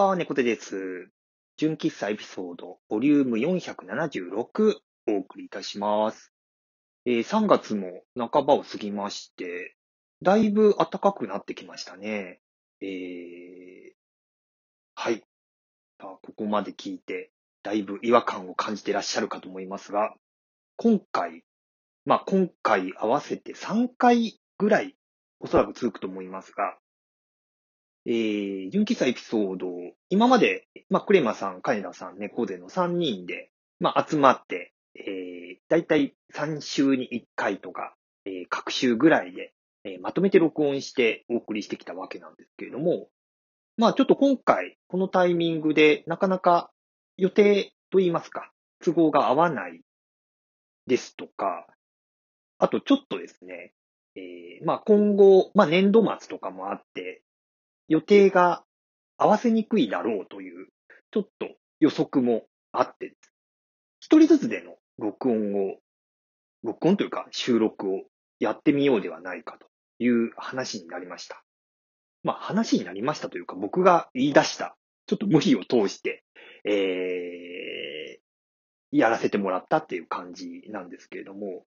ばんは、猫手です。純喫茶エピソード、ボリューム476お送りいたします。えー、3月も半ばを過ぎまして、だいぶ暖かくなってきましたね。えー、はい。ここまで聞いて、だいぶ違和感を感じてらっしゃるかと思いますが、今回、まあ今回合わせて3回ぐらいおそらく続くと思いますが、えー、純喫茶エピソード、今まで、まあ、クレマさん、カネダさん、猫背の3人で、まあ、集まって、えー、だいたい3週に1回とか、えー、各週ぐらいで、えー、まとめて録音してお送りしてきたわけなんですけれども、まあ、ちょっと今回、このタイミングで、なかなか予定といいますか、都合が合わないですとか、あとちょっとですね、えー、まあ今後、まあ年度末とかもあって、予定が合わせにくいだろうという、ちょっと予測もあって、一人ずつでの録音を、録音というか収録をやってみようではないかという話になりました。まあ話になりましたというか僕が言い出した、ちょっと無理を通して、えー、やらせてもらったっていう感じなんですけれども、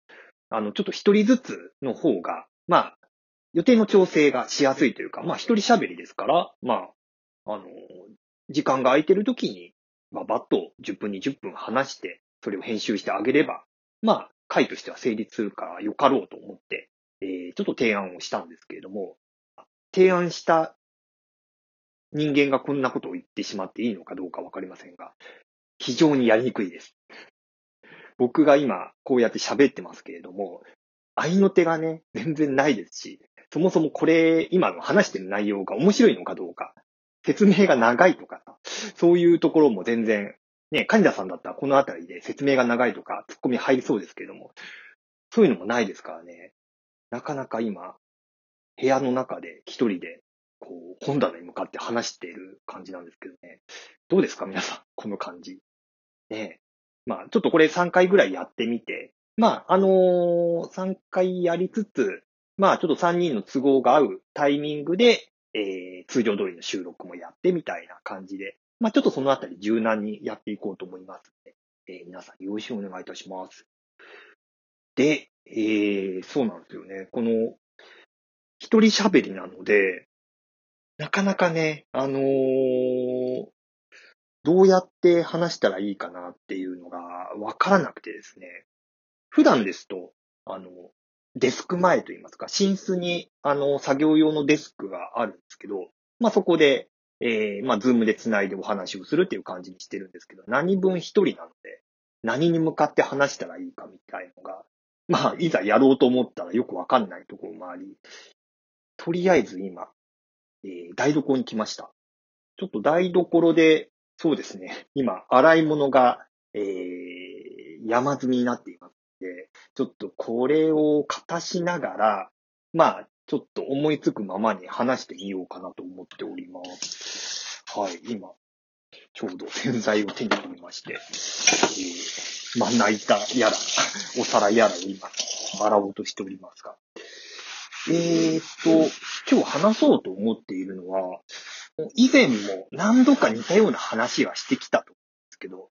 あの、ちょっと一人ずつの方が、まあ、予定の調整がしやすいというか、まあ一人喋りですから、まあ、あの、時間が空いてる時に、まあバッと10分20分話して、それを編集してあげれば、まあ、回としては成立するからよかろうと思って、えー、ちょっと提案をしたんですけれども、提案した人間がこんなことを言ってしまっていいのかどうかわかりませんが、非常にやりにくいです。僕が今こうやって喋ってますけれども、愛の手がね、全然ないですし、そもそもこれ、今の話してる内容が面白いのかどうか、説明が長いとか、そういうところも全然、ね、カニダさんだったらこのあたりで説明が長いとか、ツッコミ入りそうですけれども、そういうのもないですからね。なかなか今、部屋の中で一人で、こう、本棚に向かって話している感じなんですけどね。どうですか皆さん、この感じ。ねまあ、ちょっとこれ3回ぐらいやってみて、まあ、あのー、3回やりつつ、まあちょっと3人の都合が合うタイミングで、えー、通常通りの収録もやってみたいな感じで、まあちょっとそのあたり柔軟にやっていこうと思いますので、えー、皆さんよろしくお願いいたします。で、えー、そうなんですよね。この、一人喋りなので、なかなかね、あのー、どうやって話したらいいかなっていうのがわからなくてですね。普段ですと、あの、デスク前といいますか、寝室に、あの、作業用のデスクがあるんですけど、まあ、そこで、えー、まあ、ズームで繋いでお話をするっていう感じにしてるんですけど、何分一人なので、何に向かって話したらいいかみたいのが、まあ、いざやろうと思ったらよくわかんないところもあり、とりあえず今、えー、台所に来ました。ちょっと台所で、そうですね、今、洗い物が、えー、山積みになっています。で、ちょっとこれを形しながら、まあ、ちょっと思いつくままに話してみようかなと思っております。はい、今、ちょうど洗剤を手に取りまして、えー、まな板やら、お皿やらを今、洗おうとしておりますが。えー、っと、今日話そうと思っているのは、以前も何度か似たような話はしてきたと思うんですけど、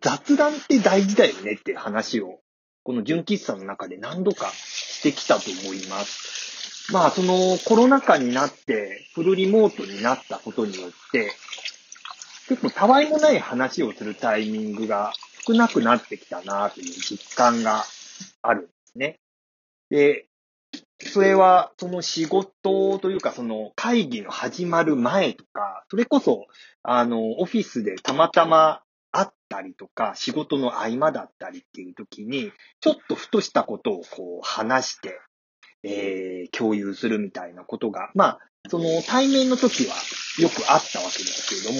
雑談って大事だよねって話をこの純喫茶の中で何度かしてきたと思います。まあ、そのコロナ禍になってフルリモートになったことによって、結構たわいもない話をするタイミングが少なくなってきたなという実感があるんですね。で、それはその仕事というかその会議の始まる前とか、それこそあのオフィスでたまたま会ったりとか、仕事の合間だったりっていう時に、ちょっとふとしたことをこう話して、えー、共有するみたいなことが、まあ、その対面の時はよくあったわけですけれ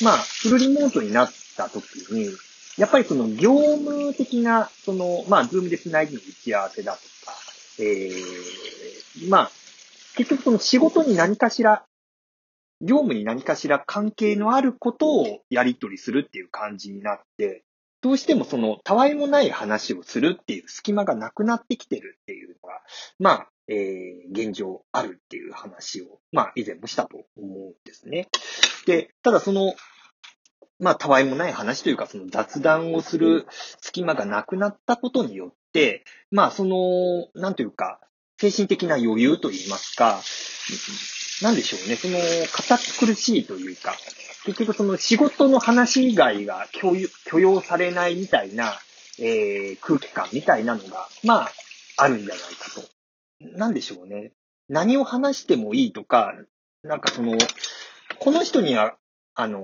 ども、まあ、フルリモートになった時に、やっぱりその業務的な、その、まあ、ズームで繋いでの打ち合わせだとか、えー、まあ、結局その仕事に何かしら業務に何かしら関係のあることをやり取りするっていう感じになって、どうしてもその、たわいもない話をするっていう隙間がなくなってきてるっていうのが、まあ、えー、現状あるっていう話を、まあ、以前もしたと思うんですね。で、ただその、まあ、たわいもない話というか、その雑談をする隙間がなくなったことによって、まあ、その、なんというか、精神的な余裕といいますか、なんでしょうね、その、堅苦しいというか、結局その仕事の話以外が許容されないみたいな、えー、空気感みたいなのが、まあ、あるんじゃないかと。なんでしょうね。何を話してもいいとか、なんかその、この人には、あの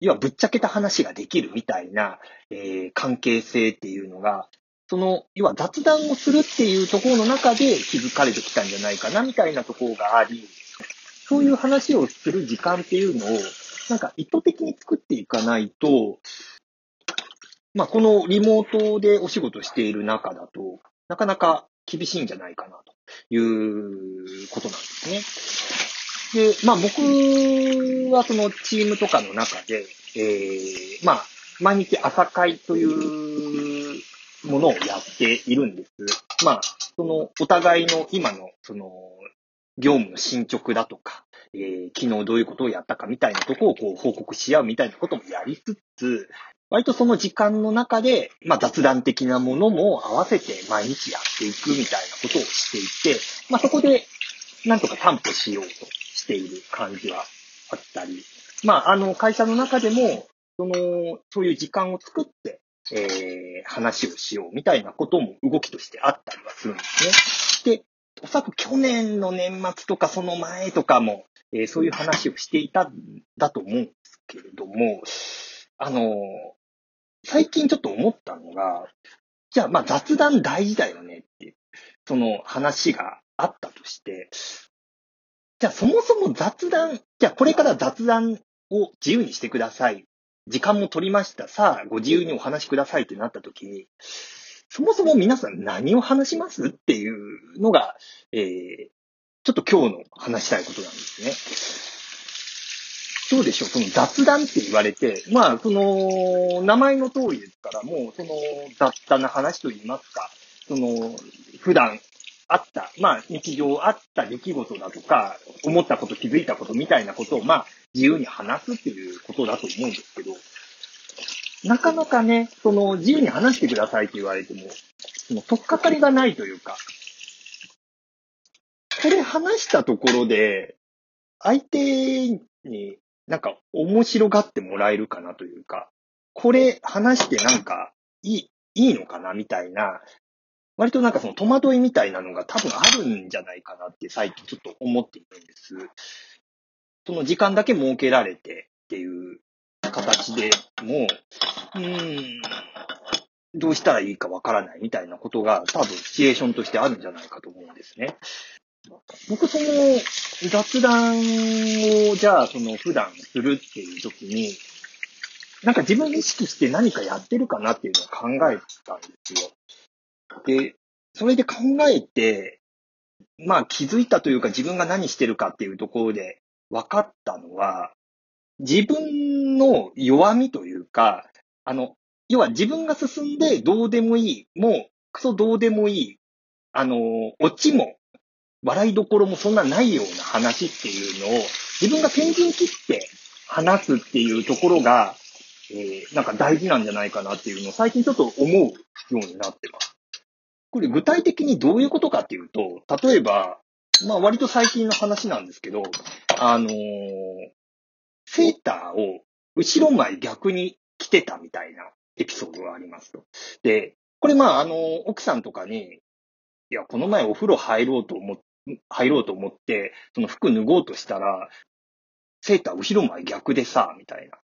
要はぶっちゃけた話ができるみたいな、えー、関係性っていうのが、その、要は雑談をするっていうところの中で気づかれてきたんじゃないかなみたいなところがあり、そういう話をする時間っていうのを、なんか意図的に作っていかないと、まあ、このリモートでお仕事している中だと、なかなか厳しいんじゃないかなということなんですね。で、まあ僕はそのチームとかの中で、えー、まあ、毎日朝会というものをやっているんです。まあ、そのお互いの今のその業務の進捗だとか、えー、昨日どういうことをやったかみたいなとこをこう報告し合うみたいなこともやりつつ、割とその時間の中で、まあ雑談的なものも合わせて毎日やっていくみたいなことをしていて、まあそこでなんとか担保しようとしている感じはあったり、まああの会社の中でも、その、そういう時間を作って、えー、話をしようみたいなことも動きとしてあったりはするんですね。で、おそらく去年の年末とかその前とかも、えー、そういう話をしていたんだと思うんですけれども、あの、最近ちょっと思ったのが、じゃあまあ雑談大事だよねっていう、その話があったとして、じゃあそもそも雑談、じゃあこれから雑談を自由にしてください。時間も取りました。さあ、ご自由にお話しくださいってなった時に、そもそも皆さん何を話しますっていうのが、えー、ちょっと今日の話したいことなんですね。どうでしょう？その雑談って言われて、まあ、その、名前の通りですから、もう、その、雑多な話と言いますか、その、普段あった、まあ、日常あった出来事だとか、思ったこと、気づいたことみたいなことを、まあ、自由に話すっていうことだと思うんですけど、なかなかね、その、自由に話してくださいって言われても、その、とっかかりがないというか、これ話したところで、相手になんか面白がってもらえるかなというか、これ話してなんかいい、いいのかなみたいな、割となんかその戸惑いみたいなのが多分あるんじゃないかなって最近ちょっと思っているんです。その時間だけ設けられてっていう形でも、うーん、どうしたらいいかわからないみたいなことが多分シチュエーションとしてあるんじゃないかと思うんですね。僕その雑談をじゃあその普段するっていう時に、なんか自分意識して何かやってるかなっていうのを考えたんですよ。で、それで考えて、まあ気づいたというか自分が何してるかっていうところで分かったのは、自分の弱みというか、あの、要は自分が進んでどうでもいい、もうクソどうでもいい、あの、オチも笑いどころもそんなないような話っていうのを、自分が天神切って話すっていうところが、えー、なんか大事なんじゃないかなっていうのを最近ちょっと思うようになってます。これ具体的にどういうことかっていうと、例えば、まあ割と最近の話なんですけど、あのー、セーターを後ろ前逆に着てたみたいなエピソードがありますと。で、これまああの、奥さんとかに、いや、この前お風呂入ろうと思っ入ろうと思って、その服脱ごうとしたら、セーター後ろ前逆でさ、みたいな。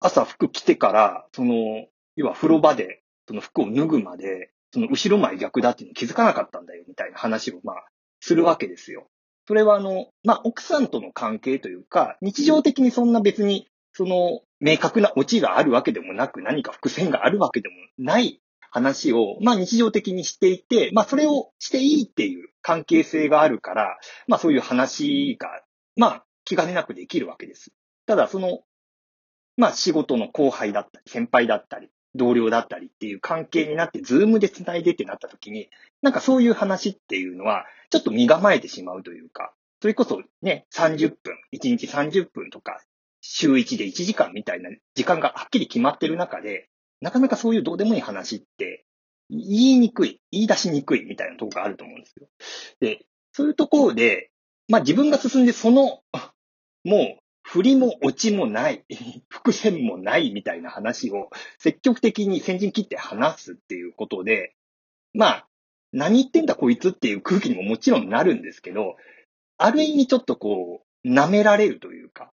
朝服着てから、その、要は風呂場で、その服を脱ぐまで、その後ろ前逆だっていうの気づかなかったんだよ、みたいな話を、まあ、するわけですよ。それはあの、まあ、奥さんとの関係というか、日常的にそんな別に、その、明確なオチがあるわけでもなく、何か伏線があるわけでもない話を、まあ日常的にしていて、まあそれをしていいっていう関係性があるから、まあそういう話が、まあ気兼ねなくできるわけです。ただその、まあ仕事の後輩だったり、先輩だったり、同僚だったりっていう関係になって、ズームで繋いでってなった時に、なんかそういう話っていうのは、ちょっと身構えてしまうというか、それこそね、30分、1日30分とか、週1で1時間みたいな時間がはっきり決まってる中で、なかなかそういうどうでもいい話って、言いにくい、言い出しにくいみたいなとこがあると思うんですよ。で、そういうところで、まあ自分が進んでその、もう振りも落ちもない、伏線もないみたいな話を積極的に先陣切って話すっていうことで、まあ、何言ってんだこいつっていう空気にももちろんなるんですけど、ある意味ちょっとこう、舐められるというか、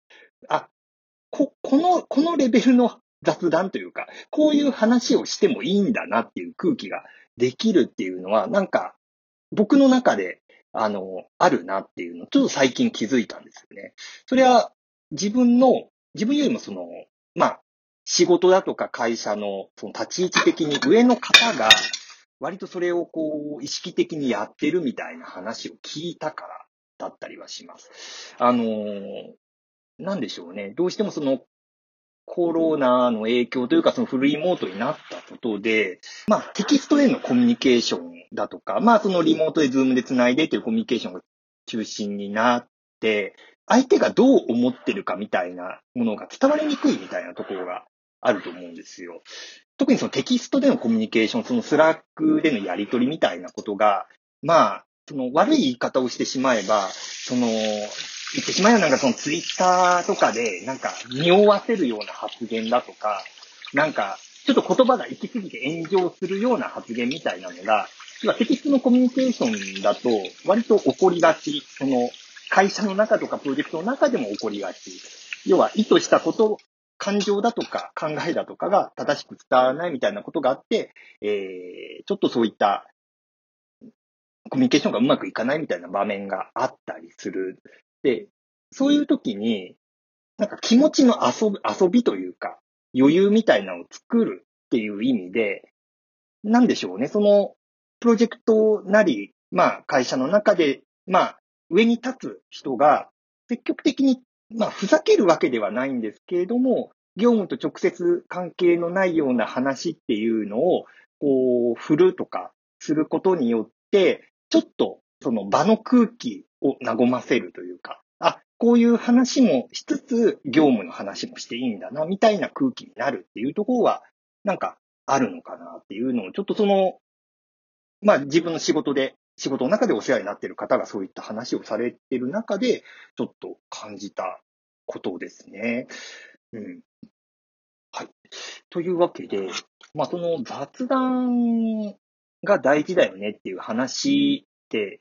あ、こ、この、このレベルの雑談というか、こういう話をしてもいいんだなっていう空気ができるっていうのは、なんか、僕の中で、あの、あるなっていうの、ちょっと最近気づいたんですよね。それは、自分の、自分よりもその、まあ、仕事だとか会社の、その立ち位置的に上の方が、割とそれをこう、意識的にやってるみたいな話を聞いたからだったりはします。あのなんでしょうね。どうしてもその、コロナの影響というか、そのフルリモートになったことで、まあ、テキストでのコミュニケーションだとか、まあ、そのリモートでズームで繋いでというコミュニケーションが中心になって、相手がどう思ってるかみたいなものが伝わりにくいみたいなところがあると思うんですよ。特にそのテキストでのコミュニケーション、そのスラックでのやり取りみたいなことが、まあ、その悪い言い方をしてしまえば、その、言ってしまえばなんかそのツイッターとかで、なんか匂わせるような発言だとか、なんか、ちょっと言葉が行き過ぎて炎上するような発言みたいなのが、要はテキストのコミュニケーションだと、割と起こりがち。その、会社の中とかプロジェクトの中でも起こりがち。要は意図したこと、感情だとか考えだとかが正しく伝わらないみたいなことがあって、えー、ちょっとそういったコミュニケーションがうまくいかないみたいな場面があったりする。で、そういう時に、なんか気持ちの遊び、遊びというか、余裕みたいなのを作るっていう意味で、なんでしょうね、その、プロジェクトなり、まあ、会社の中で、まあ、上に立つ人が積極的に、まあ、ふざけるわけではないんですけれども、業務と直接関係のないような話っていうのを、こう、振るとかすることによって、ちょっとその場の空気を和ませるというか、あ、こういう話もしつつ、業務の話もしていいんだな、みたいな空気になるっていうところは、なんかあるのかなっていうのを、ちょっとその、まあ自分の仕事で仕事の中でお世話になっている方がそういった話をされている中で、ちょっと感じたことですね。うん。はい。というわけで、まあ、その雑談が大事だよねっていう話って、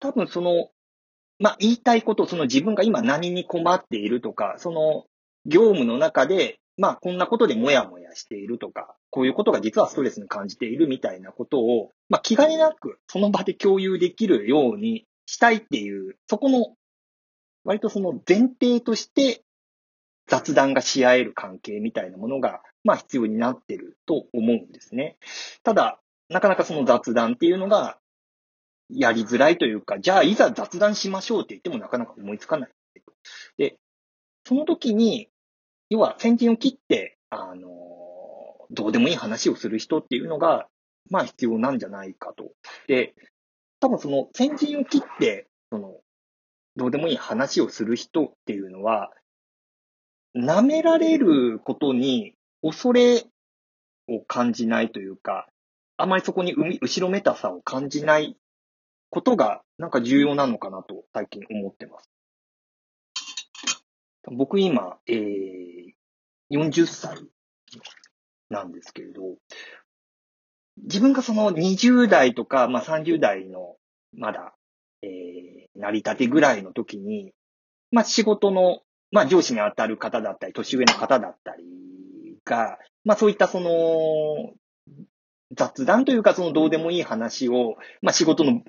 多分その、まあ、言いたいこと、その自分が今何に困っているとか、その業務の中でまあ、こんなことでもやもやしているとか、こういうことが実はストレスに感じているみたいなことを、まあ、気兼ねなくその場で共有できるようにしたいっていう、そこの、割とその前提として雑談がし合える関係みたいなものが、まあ必要になってると思うんですね。ただ、なかなかその雑談っていうのがやりづらいというか、じゃあいざ雑談しましょうって言ってもなかなか思いつかない。で、その時に要は先陣を切って、あの、どうでもいい話をする人っていうのが、まあ必要なんじゃないかと。で、多分その先陣を切って、その、どうでもいい話をする人っていうのは、舐められることに恐れを感じないというか、あまりそこに後ろめたさを感じないことが、なんか重要なのかなと最近思ってます。僕今、えー、40歳なんですけれど、自分がその20代とか、まあ、30代のまだ、えー、成り立てぐらいの時に、まあ、仕事の、まあ、上司に当たる方だったり、年上の方だったりが、まあ、そういったその、雑談というか、そのどうでもいい話を、まあ、仕事の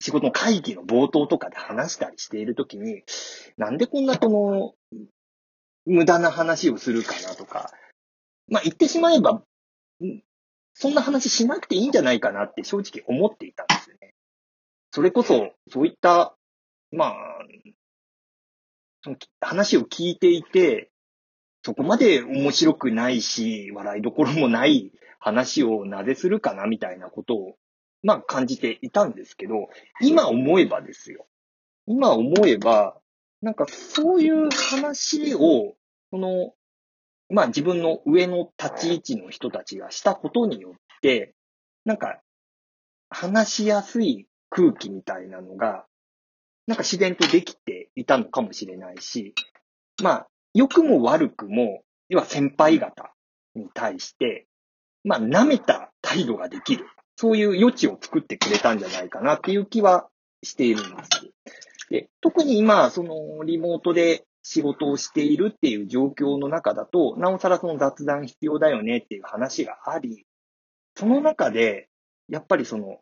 仕事の会議の冒頭とかで話したりしているときに、なんでこんなこの、無駄な話をするかなとか、まあ言ってしまえば、そんな話しなくていいんじゃないかなって正直思っていたんですよね。それこそ、そういった、まあ、その話を聞いていて、そこまで面白くないし、笑いどころもない話をなぜするかなみたいなことを、まあ感じていたんですけど、今思えばですよ。今思えば、なんかそういう話を、その、まあ自分の上の立ち位置の人たちがしたことによって、なんか話しやすい空気みたいなのが、なんか自然とできていたのかもしれないし、まあ、良くも悪くも、要は先輩方に対して、まあ、舐めた態度ができる。そういう余地を作ってくれたんじゃないかなっていう気はしているんです。で、特に今、その、リモートで仕事をしているっていう状況の中だと、なおさらその雑談必要だよねっていう話があり、その中で、やっぱりその、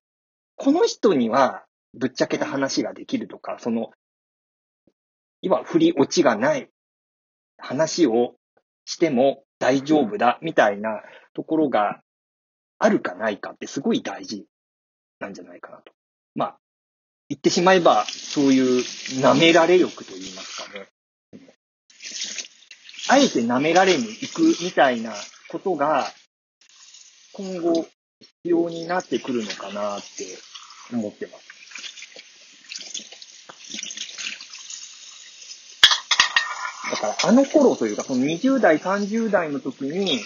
この人にはぶっちゃけた話ができるとか、その、今、振り落ちがない話をしても大丈夫だみたいなところがあるかないかってすごい大事なんじゃないかなと。まあ、言ってしまえば、そういう舐められ力と言いますかね。あえて舐められに行くみたいなことが、今後必要になってくるのかなって思ってます。だからあの頃というか、その20代、30代の時に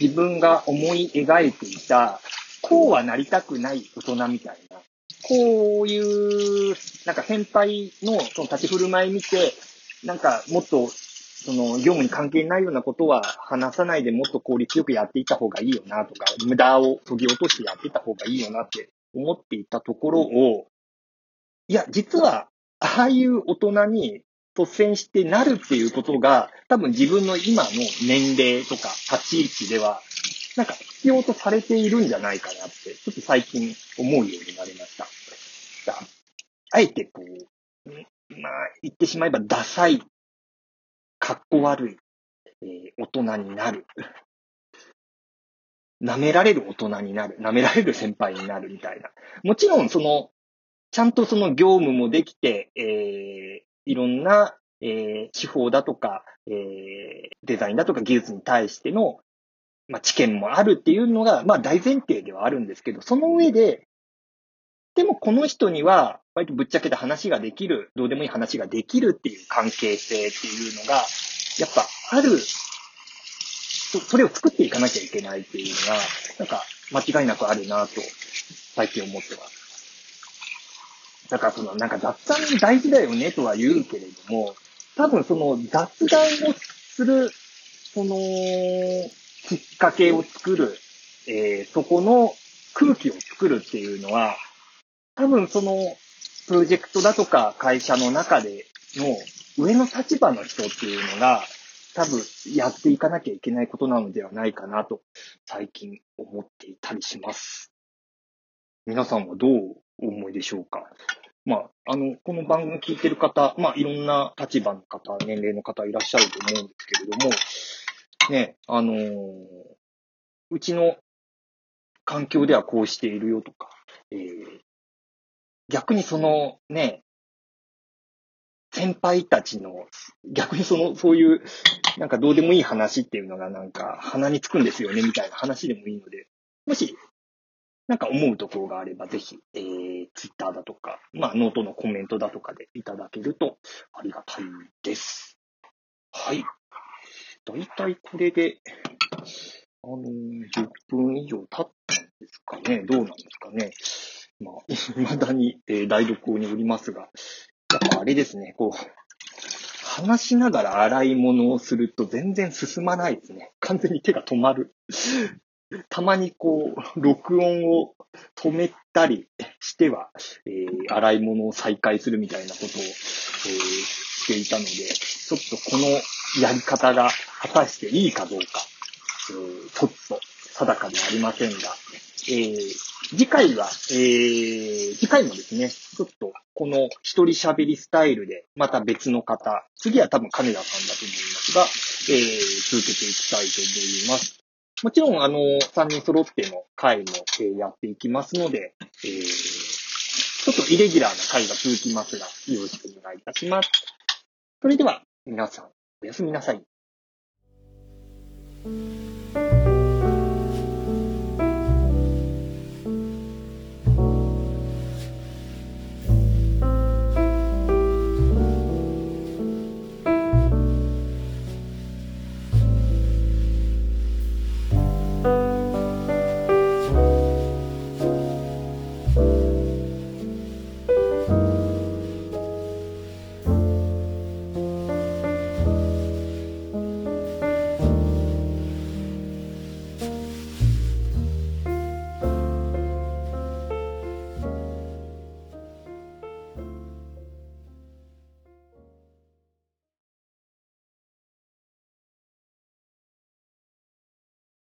自分が思い描いていた、こうはなりたくない大人みたいな、こういう、なんか先輩のその立ち振る舞い見て、なんかもっと、その業務に関係ないようなことは話さないでもっと効率よくやっていった方がいいよなとか、無駄を研ぎ落としてやっていった方がいいよなって思っていたところを、いや、実は、ああいう大人に突然してなるっていうことが、多分自分の今の年齢とか立ち位置では、なんか必要とされているんじゃないかなって、ちょっと最近思うようになりました。あえてこう、まあ、言ってしまえばダサい、かっこ悪い、えー、大人になる。舐められる大人になる。舐められる先輩になるみたいな。もちろん、その、ちゃんとその業務もできて、えー、いろんな、えー、手法だとか、えー、デザインだとか技術に対しての、まあ、知見もあるっていうのが、まあ、大前提ではあるんですけど、その上で、でもこの人には、割とぶっちゃけた話ができる、どうでもいい話ができるっていう関係性っていうのが、やっぱある、それを作っていかなきゃいけないっていうのが、なんか間違いなくあるなと、最近思ってます。だからその、なんか雑談大事だよねとは言うけれども、多分その雑談をする、その、きっかけを作る、えー、そこの空気を作るっていうのは、多分その、プロジェクトだとか会社の中での上の立場の人っていうのが、多分やっていかなきゃいけないことなのではないかなと、最近思っていたりします。皆さんはどうお思いでしょうか？まあ、あの、この番組聞いてる方、まあ、いろんな立場の方、年齢の方いらっしゃると思うんですけれども、ね、あのー、うちの環境ではこうしているよとか、えー、逆にそのね、先輩たちの、逆にその、そういう、なんかどうでもいい話っていうのがなんか鼻につくんですよね、みたいな話でもいいので、もしなんか思うところがあれば、ぜひ、えー、ツイッターだとか、まあ、ノートのコメントだとかでいただけるとありがたいです。はい。だいたいこれで、あのー、10分以上経ったんですかね。どうなんですかね。まあ、未だに、えー、台所におりますが、やっぱあれですね、こう、話しながら洗い物をすると全然進まないですね。完全に手が止まる。たまにこう、録音を止めたり しては、えー、洗い物を再開するみたいなことを、えー、していたので、ちょっとこのやり方が果たしていいかどうか、えー、ちょっと定かではありませんが、えー、次回は、えー、次回もですね、ちょっとこの一人喋りスタイルで、また別の方、次は多分金田さんだと思いますが、えー、続けていきたいと思います。もちろん、あの、3人揃っての回も、えー、やっていきますので、えー、ちょっとイレギュラーな回が続きますが、よろしくお願いいたします。それでは、皆さん、おやすみなさい。